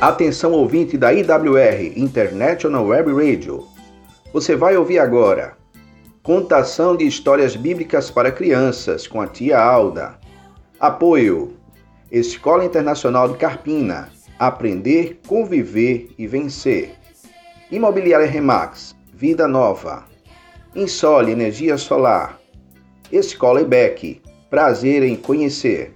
Atenção ouvinte da IWR, International Web Radio. Você vai ouvir agora Contação de histórias bíblicas para crianças com a tia Alda. Apoio Escola Internacional de Carpina. Aprender, conviver e vencer. Imobiliária Remax. Vida Nova. Insole Energia Solar. Escola IBEC. Prazer em conhecer.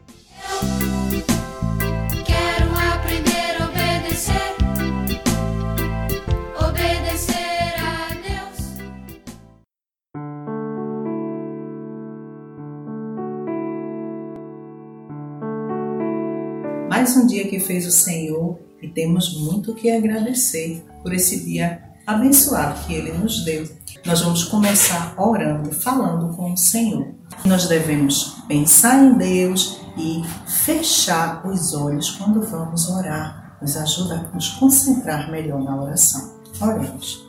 Mais um dia que fez o Senhor e temos muito que agradecer por esse dia abençoado que Ele nos deu. Nós vamos começar orando, falando com o Senhor. Nós devemos pensar em Deus e fechar os olhos quando vamos orar. Nos ajuda a nos concentrar melhor na oração. Oremos.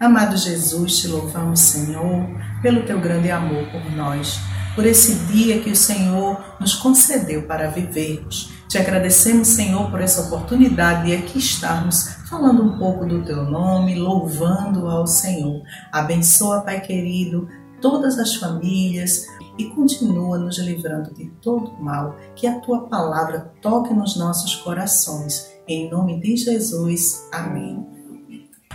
Amado Jesus, te louvamos, Senhor, pelo teu grande amor por nós, por esse dia que o Senhor nos concedeu para vivermos. Te agradecemos, Senhor, por essa oportunidade de aqui estarmos falando um pouco do teu nome, louvando ao Senhor. Abençoa, Pai querido, todas as famílias e continua nos livrando de todo mal. Que a tua palavra toque nos nossos corações. Em nome de Jesus. Amém.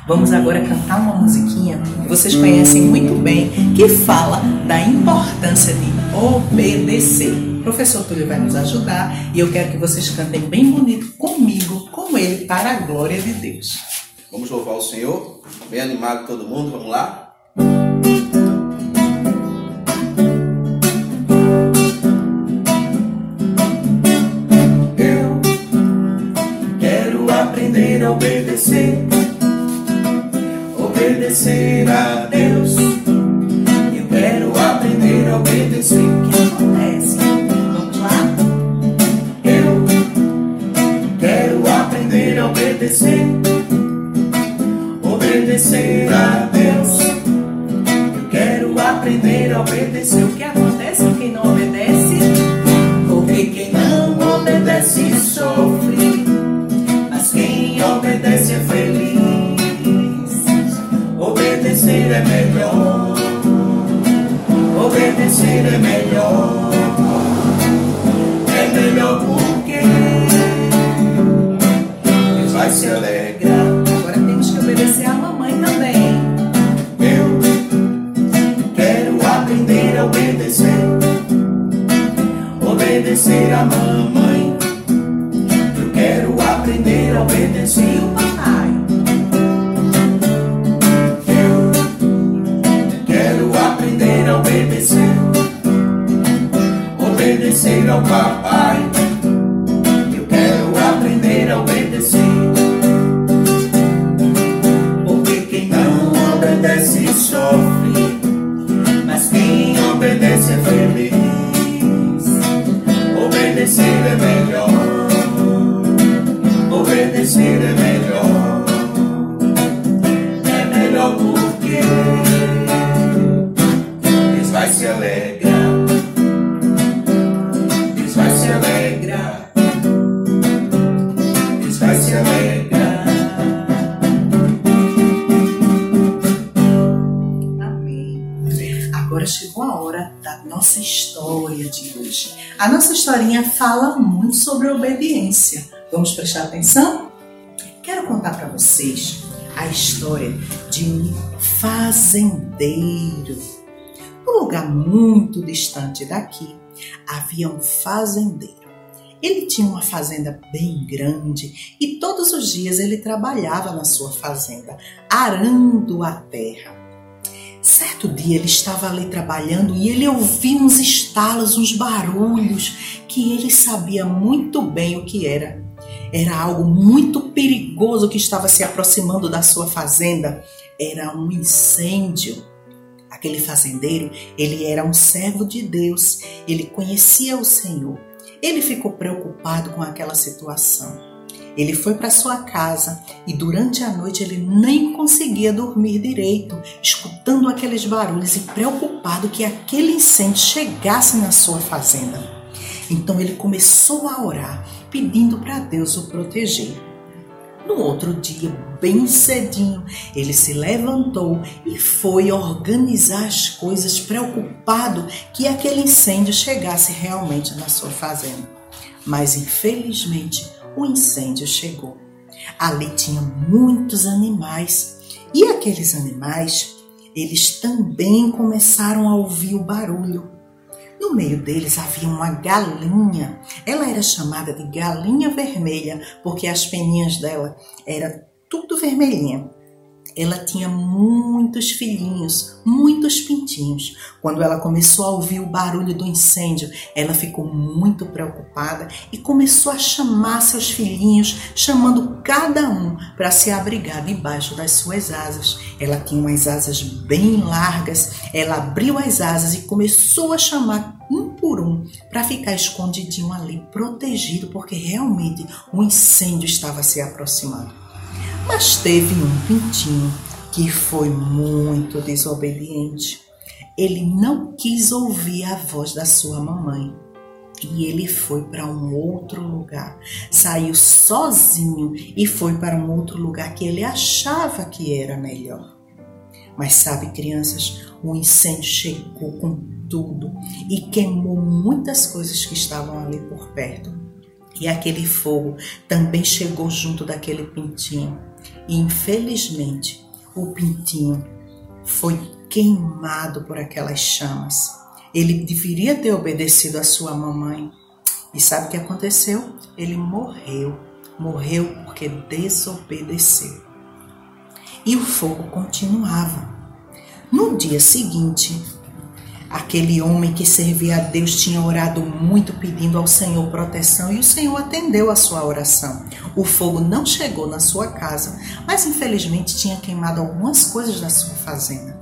Vamos agora cantar uma musiquinha que vocês conhecem muito bem, que fala da importância de obedecer. O professor Túlio vai nos ajudar e eu quero que vocês cantem bem bonito comigo, com ele, para a glória de Deus. Vamos louvar o Senhor. Bem animado todo mundo, vamos lá? Eu quero aprender a obedecer, obedecer a Deus. Obedecer. O que acontece? Vamos lá? Eu quero aprender a obedecer, obedecer a Deus. Eu quero aprender a obedecer. O que acontece com quem não obedece? Porque quem não obedece sofre, mas quem obedece é feliz. Obedecer é melhor, obedecer é melhor, é melhor porque Deus vai se alegrar. Agora temos que obedecer a mamãe também. Eu quero aprender a obedecer, obedecer a mamãe. Se alegrar. Deus vai se alegrar. Deus vai se alegrar. Amém. Agora chegou a hora da nossa história de hoje. A nossa historinha fala muito sobre obediência. Vamos prestar atenção? Quero contar para vocês a história de um fazendeiro. Num lugar muito distante daqui, havia um fazendeiro. Ele tinha uma fazenda bem grande e todos os dias ele trabalhava na sua fazenda, arando a terra. Certo dia ele estava ali trabalhando e ele ouvia uns estalos, uns barulhos que ele sabia muito bem o que era. Era algo muito perigoso que estava se aproximando da sua fazenda. Era um incêndio. Aquele fazendeiro, ele era um servo de Deus, ele conhecia o Senhor. Ele ficou preocupado com aquela situação. Ele foi para sua casa e durante a noite ele nem conseguia dormir direito, escutando aqueles barulhos e preocupado que aquele incêndio chegasse na sua fazenda. Então ele começou a orar, pedindo para Deus o proteger. No outro dia, bem cedinho, ele se levantou e foi organizar as coisas, preocupado que aquele incêndio chegasse realmente na sua fazenda. Mas infelizmente, o incêndio chegou. Ali tinha muitos animais e aqueles animais, eles também começaram a ouvir o barulho. No meio deles havia uma galinha. Ela era chamada de galinha vermelha porque as peninhas dela eram tudo vermelhinha. Ela tinha muitos filhinhos, muitos pintinhos. Quando ela começou a ouvir o barulho do incêndio, ela ficou muito preocupada e começou a chamar seus filhinhos, chamando cada um para se abrigar debaixo das suas asas. Ela tinha umas asas bem largas. Ela abriu as asas e começou a chamar um por um para ficar escondidinho ali, protegido, porque realmente o incêndio estava se aproximando. Mas teve um pintinho que foi muito desobediente. Ele não quis ouvir a voz da sua mamãe. E ele foi para um outro lugar. Saiu sozinho e foi para um outro lugar que ele achava que era melhor. Mas sabe, crianças, o incêndio chegou com tudo e queimou muitas coisas que estavam ali por perto. E aquele fogo também chegou junto daquele pintinho. Infelizmente, o pintinho foi queimado por aquelas chamas. Ele deveria ter obedecido a sua mamãe. E sabe o que aconteceu? Ele morreu. Morreu porque desobedeceu. E o fogo continuava. No dia seguinte, Aquele homem que servia a Deus tinha orado muito pedindo ao Senhor proteção e o Senhor atendeu a sua oração. O fogo não chegou na sua casa, mas infelizmente tinha queimado algumas coisas da sua fazenda.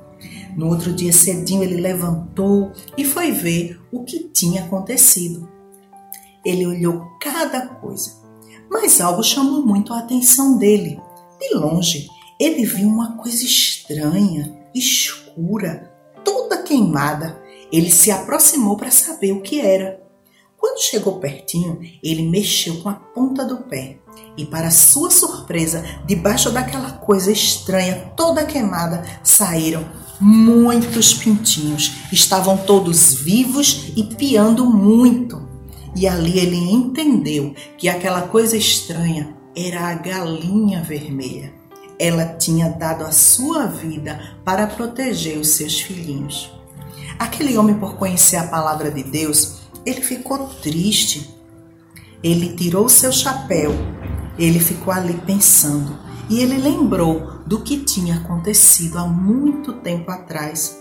No outro dia cedinho ele levantou e foi ver o que tinha acontecido. Ele olhou cada coisa, mas algo chamou muito a atenção dele. De longe, ele viu uma coisa estranha, escura, queimada. Ele se aproximou para saber o que era. Quando chegou pertinho, ele mexeu com a ponta do pé e, para sua surpresa, debaixo daquela coisa estranha, toda queimada, saíram muitos pintinhos. Estavam todos vivos e piando muito. E ali ele entendeu que aquela coisa estranha era a galinha vermelha ela tinha dado a sua vida para proteger os seus filhinhos. Aquele homem, por conhecer a palavra de Deus, ele ficou triste. Ele tirou seu chapéu, ele ficou ali pensando e ele lembrou do que tinha acontecido há muito tempo atrás.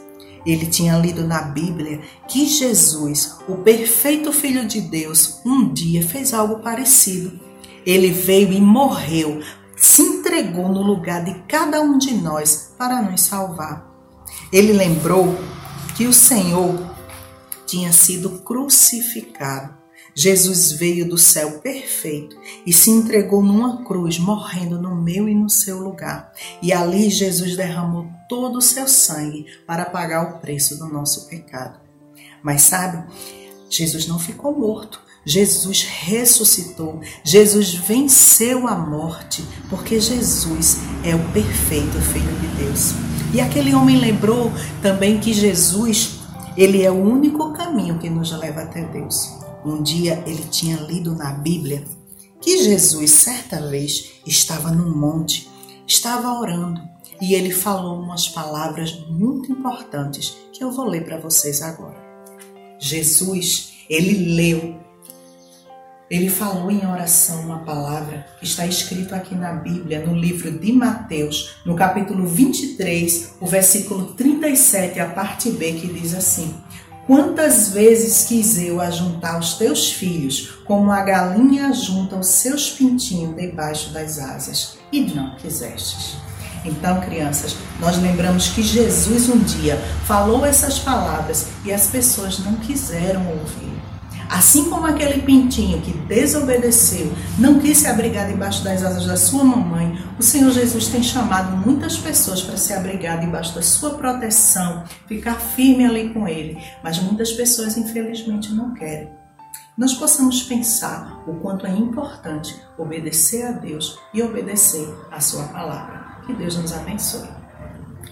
Ele tinha lido na Bíblia que Jesus, o perfeito Filho de Deus, um dia fez algo parecido. Ele veio e morreu se entregou no lugar de cada um de nós para nos salvar. Ele lembrou que o Senhor tinha sido crucificado. Jesus veio do céu perfeito e se entregou numa cruz, morrendo no meu e no seu lugar. E ali Jesus derramou todo o seu sangue para pagar o preço do nosso pecado. Mas sabe, Jesus não ficou morto. Jesus ressuscitou, Jesus venceu a morte, porque Jesus é o perfeito Filho de Deus. E aquele homem lembrou também que Jesus, ele é o único caminho que nos leva até Deus. Um dia ele tinha lido na Bíblia que Jesus, certa vez, estava num monte, estava orando e ele falou umas palavras muito importantes que eu vou ler para vocês agora. Jesus, ele leu ele falou em oração uma palavra que está escrito aqui na Bíblia, no livro de Mateus, no capítulo 23, o versículo 37, a parte B, que diz assim: Quantas vezes quis eu ajuntar os teus filhos, como a galinha ajunta os seus pintinhos debaixo das asas, e não quisestes. Então, crianças, nós lembramos que Jesus um dia falou essas palavras e as pessoas não quiseram ouvir. Assim como aquele pintinho que desobedeceu, não quis se abrigar debaixo das asas da sua mamãe, o Senhor Jesus tem chamado muitas pessoas para se abrigar debaixo da sua proteção, ficar firme ali com Ele. Mas muitas pessoas, infelizmente, não querem. nós possamos pensar o quanto é importante obedecer a Deus e obedecer a Sua palavra. Que Deus nos abençoe.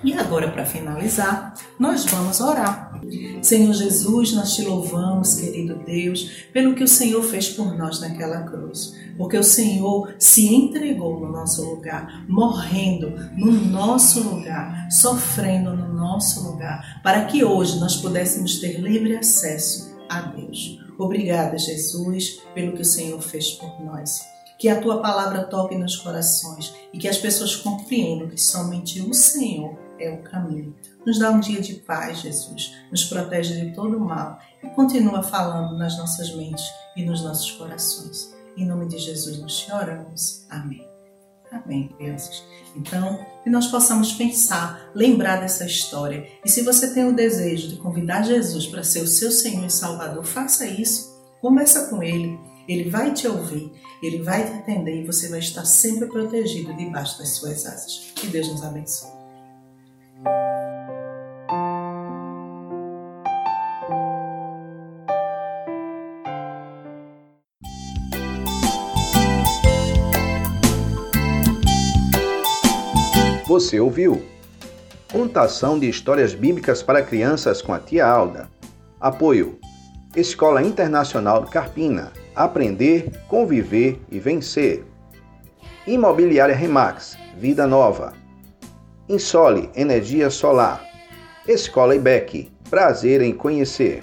E agora, para finalizar, nós vamos orar. Senhor Jesus, nós te louvamos, querido Deus, pelo que o Senhor fez por nós naquela cruz. Porque o Senhor se entregou no nosso lugar, morrendo no nosso lugar, sofrendo no nosso lugar, para que hoje nós pudéssemos ter livre acesso a Deus. Obrigada, Jesus, pelo que o Senhor fez por nós. Que a tua palavra toque nos corações e que as pessoas compreendam que somente o Senhor é o caminho. Nos dá um dia de paz, Jesus. Nos protege de todo o mal e continua falando nas nossas mentes e nos nossos corações. Em nome de Jesus nós te oramos. Amém. Amém, crianças. Então, que nós possamos pensar, lembrar dessa história. E se você tem o desejo de convidar Jesus para ser o seu Senhor e Salvador, faça isso. Conversa com Ele. Ele vai te ouvir, Ele vai te atender e você vai estar sempre protegido debaixo das suas asas. Que Deus nos abençoe. Você ouviu? Contação de histórias bíblicas para crianças com a tia Alda. Apoio: Escola Internacional Carpina. Aprender, conviver e vencer. Imobiliária Remax. Vida Nova. Insole Energia Solar. Escola IBEC. Prazer em conhecer.